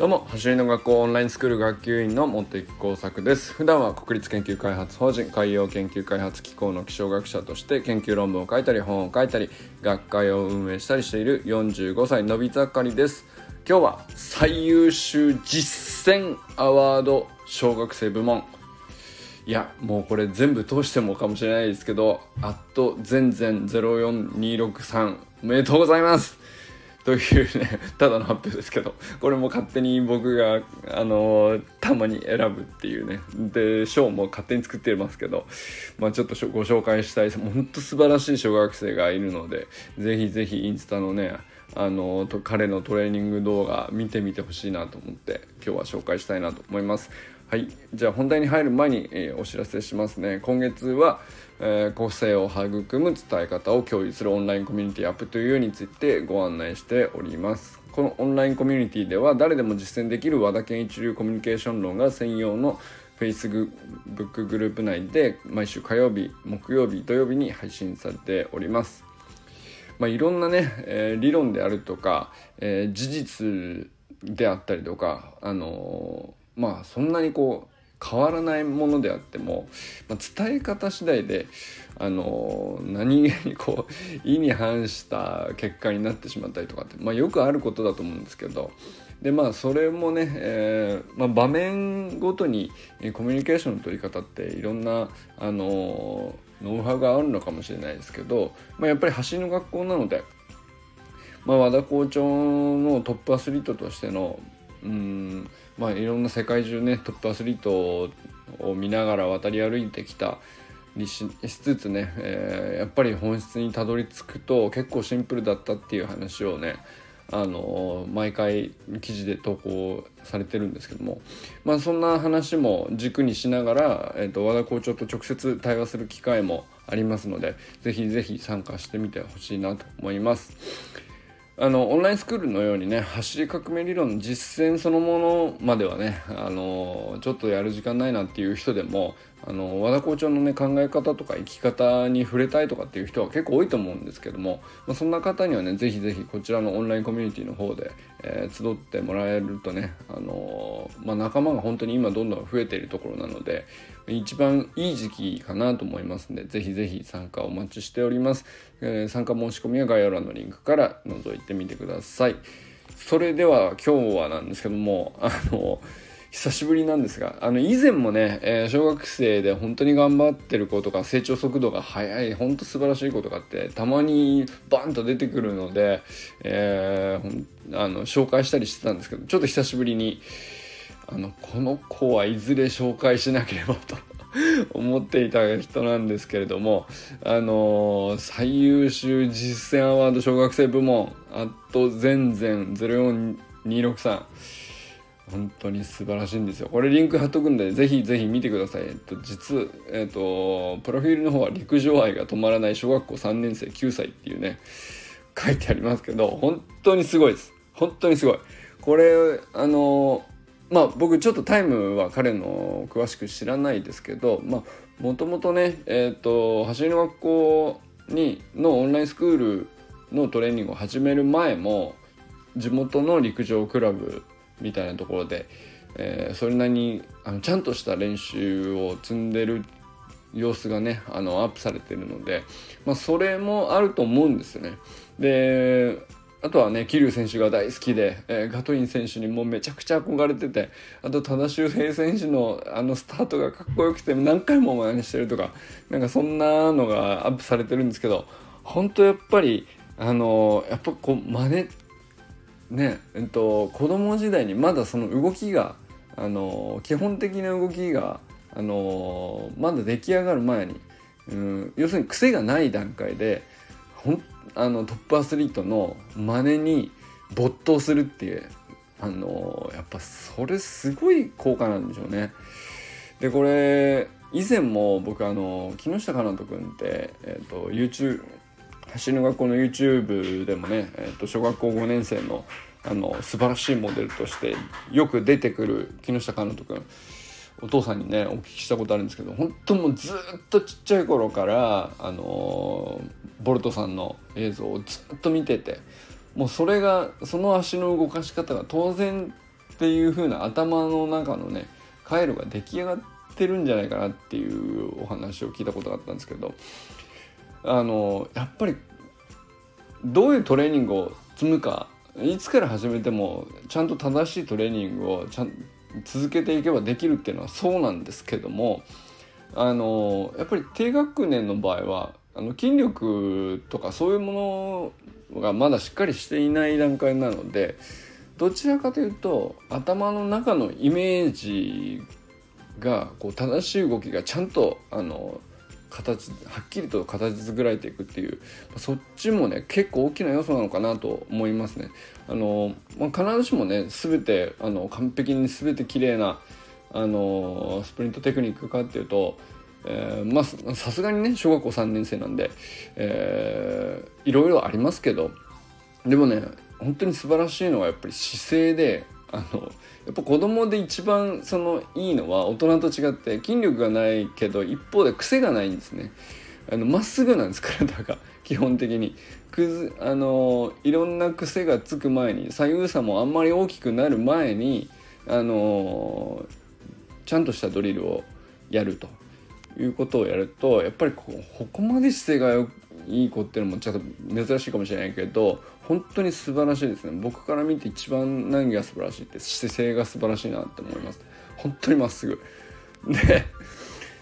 どうも走りの学校オンラインスクール学級委員の茂木耕作です。普段は国立研究開発法人海洋研究開発機構の気象学者として研究論文を書いたり本を書いたり学会を運営したりしている45歳のび盛りです。今日は最優秀実践アワード小学生部門。いやもうこれ全部通してもかもしれないですけどあっと全然04263おめでとうございます。というね ただの発表ですけどこれも勝手に僕があのたまに選ぶっていうねで賞も勝手に作ってますけどまあちょっとご紹介したいもうほんと素晴らしい小学生がいるのでぜひぜひインスタのねあのと彼のトレーニング動画見てみてほしいなと思って今日は紹介したいなと思います。はい、じゃあ本題に入る前に、えー、お知らせしますね。今月は、えー、個性を育む伝え方を共有するオンラインコミュニティアップというについてご案内しております。このオンラインコミュニティでは誰でも実践できる和田健一流コミュニケーション論が専用の Facebook グループ内で毎週火曜日、木曜日、土曜日に配信されております。まあ、いろんなね、えー、理論であるとか、えー、事実であったりとか、あのー、まあそんなにこう変わらないものであっても、まあ、伝え方次第で、あの何気にこう意に反した結果になってしまったりとかって、まあ、よくあることだと思うんですけどでまあそれもね、えーまあ、場面ごとにコミュニケーションの取り方っていろんな、あのノウハウがあるのかもしれないですけど、まあ、やっぱり走りの学校なので、まあ、和田校長のトップアスリートとしてのうんまあいろんな世界中ねトップアスリートを見ながら渡り歩いてきたりしつつね、えー、やっぱり本質にたどり着くと結構シンプルだったっていう話をねあの毎回記事で投稿されてるんですけども、まあ、そんな話も軸にしながら、えーと、和田校長と直接対話する機会もありますのでぜひぜひ参加してみてほしいなと思います。あのオンラインスクールのようにね走り革命理論の実践そのものまではねあのちょっとやる時間ないなっていう人でもあの和田校長のね考え方とか生き方に触れたいとかっていう人は結構多いと思うんですけども、まあ、そんな方にはねぜひぜひこちらのオンラインコミュニティの方で、えー、集ってもらえるとね、あのー、まあ、仲間が本当に今どんどん増えているところなので一番いい時期かなと思いますんでぜひぜひ参加お待ちしております、えー、参加申し込みは概要欄のリンクから覗いてみてください。それでは今日はなんですけどもあのー久しぶりなんですがあの以前もね、えー、小学生で本当に頑張ってる子とか成長速度が速い本当素晴らしい子とかってたまにバーンと出てくるので、えー、あの紹介したりしてたんですけどちょっと久しぶりにあのこの子はいずれ紹介しなければと思っていた人なんですけれどもあのー、最優秀実践アワード小学生部門あと全然04263本当に素晴らしいんですよ。これリンク貼っとくんで、ぜひぜひ見てください。えっと、実、えっと、プロフィールの方は陸上愛が止まらない小学校3年生9歳っていうね、書いてありますけど、本当にすごいです。本当にすごい。これ、あの、まあ僕ちょっとタイムは彼の詳しく知らないですけど、まあもともとね、えっ、と、走りの学校に、のオンラインスクールのトレーニングを始める前も、地元の陸上クラブみたいなところで、えー、それなりにあのちゃんとした練習を積んでる様子がねあのアップされてるので、まあ、それもあると思うんですよね。であとはね桐生選手が大好きで、えー、ガトリン選手にもうめちゃくちゃ憧れててあと多田修平選手のあのスタートがかっこよくて何回も真似してるとかなんかそんなのがアップされてるんですけど本当やっぱりあのやっぱこう真似ねえっと子供時代にまだその動きがあの基本的な動きがあのまだ出来上がる前に、うん、要するに癖がない段階でほんあのトップアスリートの真似に没頭するっていうあのやっぱそれすごい効果なんでしょうね。でこれ以前も僕あの木下かなと君って、えーと、YouTube 走りの学校の YouTube でもね、えー、と小学校5年生のあの素晴らしいモデルとしてよく出てくる木下かなと君お父さんにねお聞きしたことあるんですけど本当もうずっとちっちゃい頃からあのボルトさんの映像をずっと見ててもうそれがその足の動かし方が当然っていう風な頭の中のね回路が出来上がってるんじゃないかなっていうお話を聞いたことがあったんですけどあのやっぱりどういうトレーニングを積むかいつから始めてもちゃんと正しいトレーニングをちゃん続けていけばできるっていうのはそうなんですけどもあのやっぱり低学年の場合はあの筋力とかそういうものがまだしっかりしていない段階なのでどちらかというと頭の中のイメージがこう正しい動きがちゃんとあの形はっきりと形作られていくっていうそっちもね結構大きな要素なのかなと思いますね。あのまあ、必ずしもね全てあの完璧に全て綺麗なあのスプリントテクニックかっていうと、えー、まあさすがにね小学校3年生なんで、えー、いろいろありますけどでもね本当に素晴らしいのはやっぱり姿勢であのやっぱ子供で一番そのいいのは大人と違って筋力がないけど一方で癖がないんですね。あのまっすぐなんです体が。基本的に。くずあのいろんな癖がつく前に左右差もあんまり大きくなる前にあのちゃんとしたドリルをやると。いうことをやるとやっぱりここまで姿勢がいい子っていうのもちょっと珍しいかもしれないけど本当に素晴らしいですね。僕から見て一番何が素晴らしいって姿勢が素晴らしいなって思います。本当にまっすぐ。で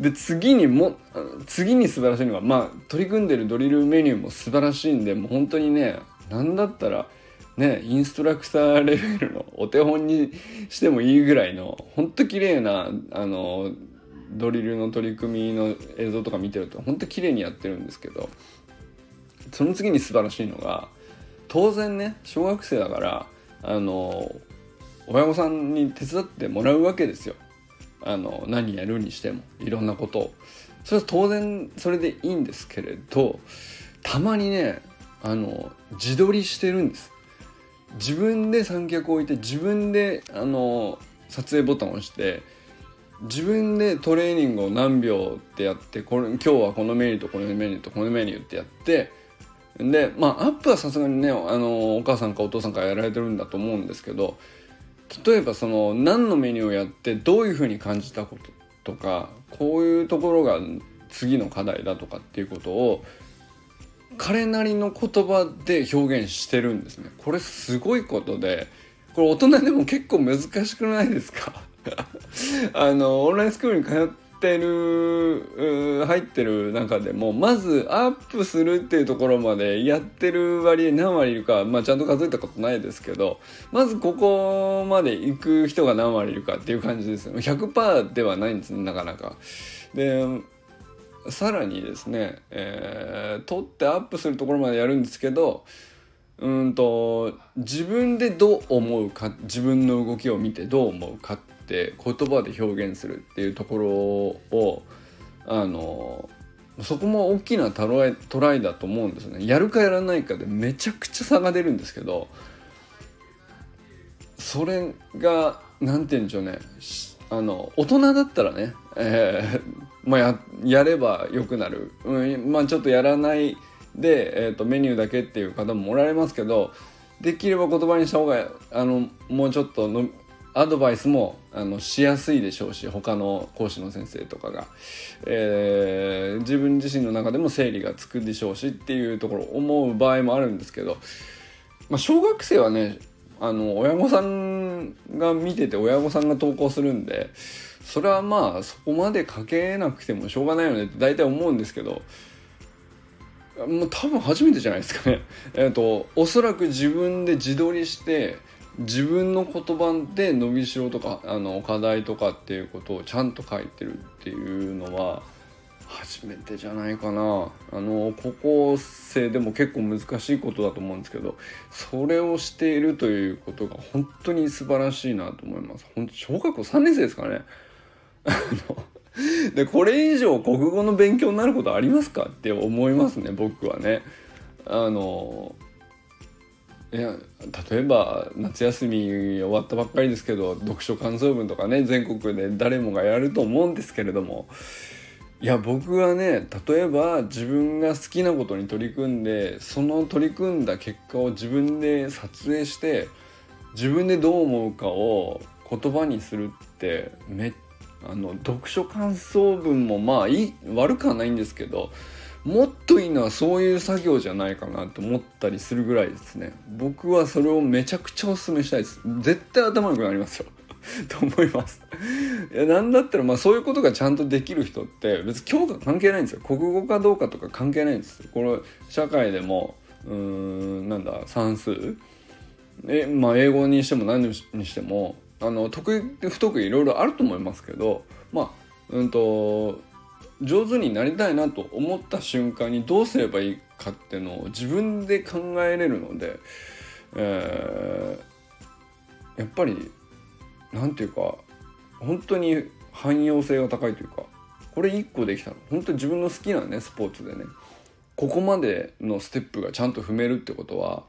で次にも次に素晴らしいのがまあ取り組んでるドリルメニューも素晴らしいんでもう本当にね何だったらねインストラクターレベルのお手本にしてもいいぐらいの本当綺麗なあのドリルの取り組みの映像とか見てると本当綺麗にやってるんですけどその次に素晴らしいのが当然ね小学生だからあの親御さんに手伝ってもらうわけですよ。あの何やるにしてもいろんなことを。それは当然それでいいんですけれどたまにねあの自撮りしてるんです。自分で三脚を置いて自分であの撮影ボタンを押して自分でトレーニングを何秒ってやってこれ今日はこのメニューとこのメニューとこのメニューってやってでまあアップはさすがにねあのお母さんかお父さんからやられてるんだと思うんですけど例えばその何のメニューをやってどういうふうに感じたこととかこういうところが次の課題だとかっていうことを彼なりの言葉で表現してるんですね。これすごいことでこれ大人でも結構難しくないですか？あのオンラインスクールに通ってる入ってる中でもまずアップするっていうところまでやってる割合何割いるか、まあ、ちゃんと数えたことないですけどまずここまで行く人が何割いるかっていう感じですよ100%ではないんですねなかなか。でさらにですね、えー、撮ってアップするところまでやるんですけどうんと自分でどう思うか自分の動きを見てどう思うかっって言葉で表現するっていうところをあのそこも大きなトライトライだと思うんですね。やるかやらないかでめちゃくちゃ差が出るんですけどそれが何て言うんでしょうね。あの大人だったらね、えー、まあややればよくなる、うん、まあちょっとやらないで、えーと、メニューだけっていう方もおられますけどできれば言葉にした方があのもうちょっとのアドバイスもあのしやすいでしょうし他の講師の先生とかが、えー、自分自身の中でも整理がつくでしょうしっていうところ思う場合もあるんですけど、まあ、小学生はねあの親御さんが見てて親御さんが投稿するんでそれはまあそこまで書けなくてもしょうがないよねって大体思うんですけどもう多分初めてじゃないですかね。えっ、とおそらく自分で自撮りして自分の言葉で伸びしろとかあの課題とかっていうことをちゃんと書いてるっていうのは初めてじゃないかな。あの高校生でも結構難しいことだと思うんですけどそれをしているということが本当に素晴らしいなと思います。本当小学校3年生ですかね。でこれ以上国語の勉強になることありますか？って思いますね僕はね。あのいや例えば夏休み終わったばっかりですけど読書感想文とかね全国で誰もがやると思うんですけれどもいや僕はね例えば自分が好きなことに取り組んでその取り組んだ結果を自分で撮影して自分でどう思うかを言葉にするってめあの読書感想文もまあいい悪くはないんですけどもっといいのはそういう作業じゃないかなと思ったりするぐらいですね。僕はそれをめちゃくちゃおすすめしたいです。絶対頭良くなりますよ。と思います。いやなんだったらまあそういうことがちゃんとできる人って別に教科関係ないんですよ。国語かどうかとか関係ないんです。これ社会でもうーんなんだ算数？えまあ英語にしても何にしてもあの得意不得意いろいろあると思いますけどまあうんと上手になりたいなと思った瞬間にどうすればいいかっていうのを自分で考えれるので、えー、やっぱり何て言うか本当に汎用性が高いというかこれ1個できたの。本当に自分の好きなねスポーツでねここまでのステップがちゃんと踏めるってことは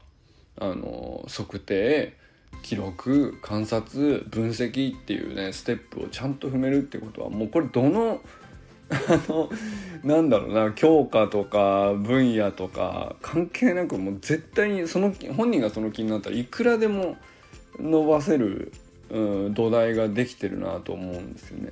あの測定記録観察分析っていうねステップをちゃんと踏めるってことはもうこれどのあのなんだろうな教科とか分野とか関係なくもう絶対にその本人がその気になったらいくらでも伸ばせる、うん、土台ができてるなと思うんですよね。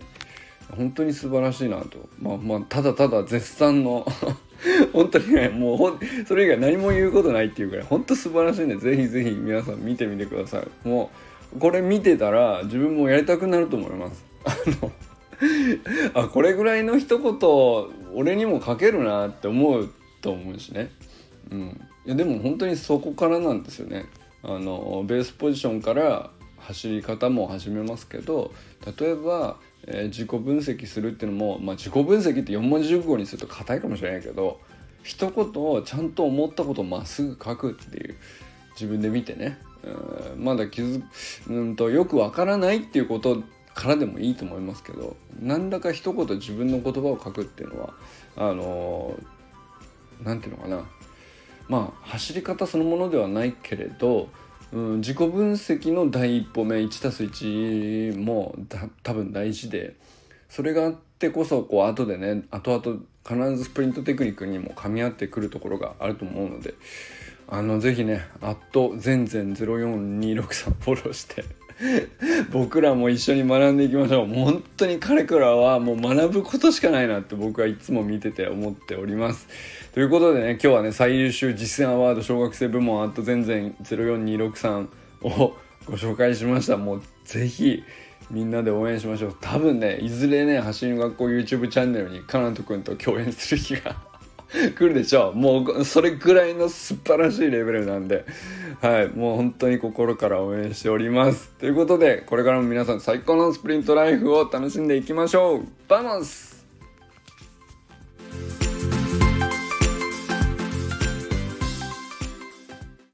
本当に素晴らしいなと。まあまあただただ絶賛の 本当にねもうほそれ以外何も言うことないっていうぐらい本当素晴らしいんでぜひぜひ皆さん見てみてください。もうこれ見てたら自分もやりたくなると思います。あの あこれぐらいの一言俺にも書けるなって思うと思うしね、うん、いやでも本当にそこからなんですよね。あのベースポジションから走り方も始めますけど例えば、えー、自己分析するっていうのも、まあ、自己分析って4文字熟語にすると硬いかもしれないけど一言をちゃんと思ったことをまっすぐ書くっていう自分で見てね、うん、まだ気づうんとよくわからないっていうことからでもいいと思いますけど何らか一言自分の言葉を書くっていうのはあの何て言うのかな。まあ走り方そのものではないけれど、うん、自己分析の第一歩目 1+1 も多分大事でそれがあってこそこう後でね後々必ずスプリントテクニックにも噛み合ってくるところがあると思うのであのぜひね「アット全然04263」フォローして 僕らも一緒に学んでいきましょう。本当に彼からはもう学ぶことしかないなって僕はいつも見てて思っております。ということでね今日はね最優秀実践アワード小学生部門あと全然04263をご紹介しました。もうぜひみんなで応援しましょう。多分ねいずれね走りの学校 YouTube チャンネルにカナト君と共演する日が 来るでしょ。うもうそれぐらいの素晴らしいレベルなんで。はい。もう本当に心から応援しております。ということでこれからも皆さん最高のスプリントライフを楽しんでいきましょう。バモス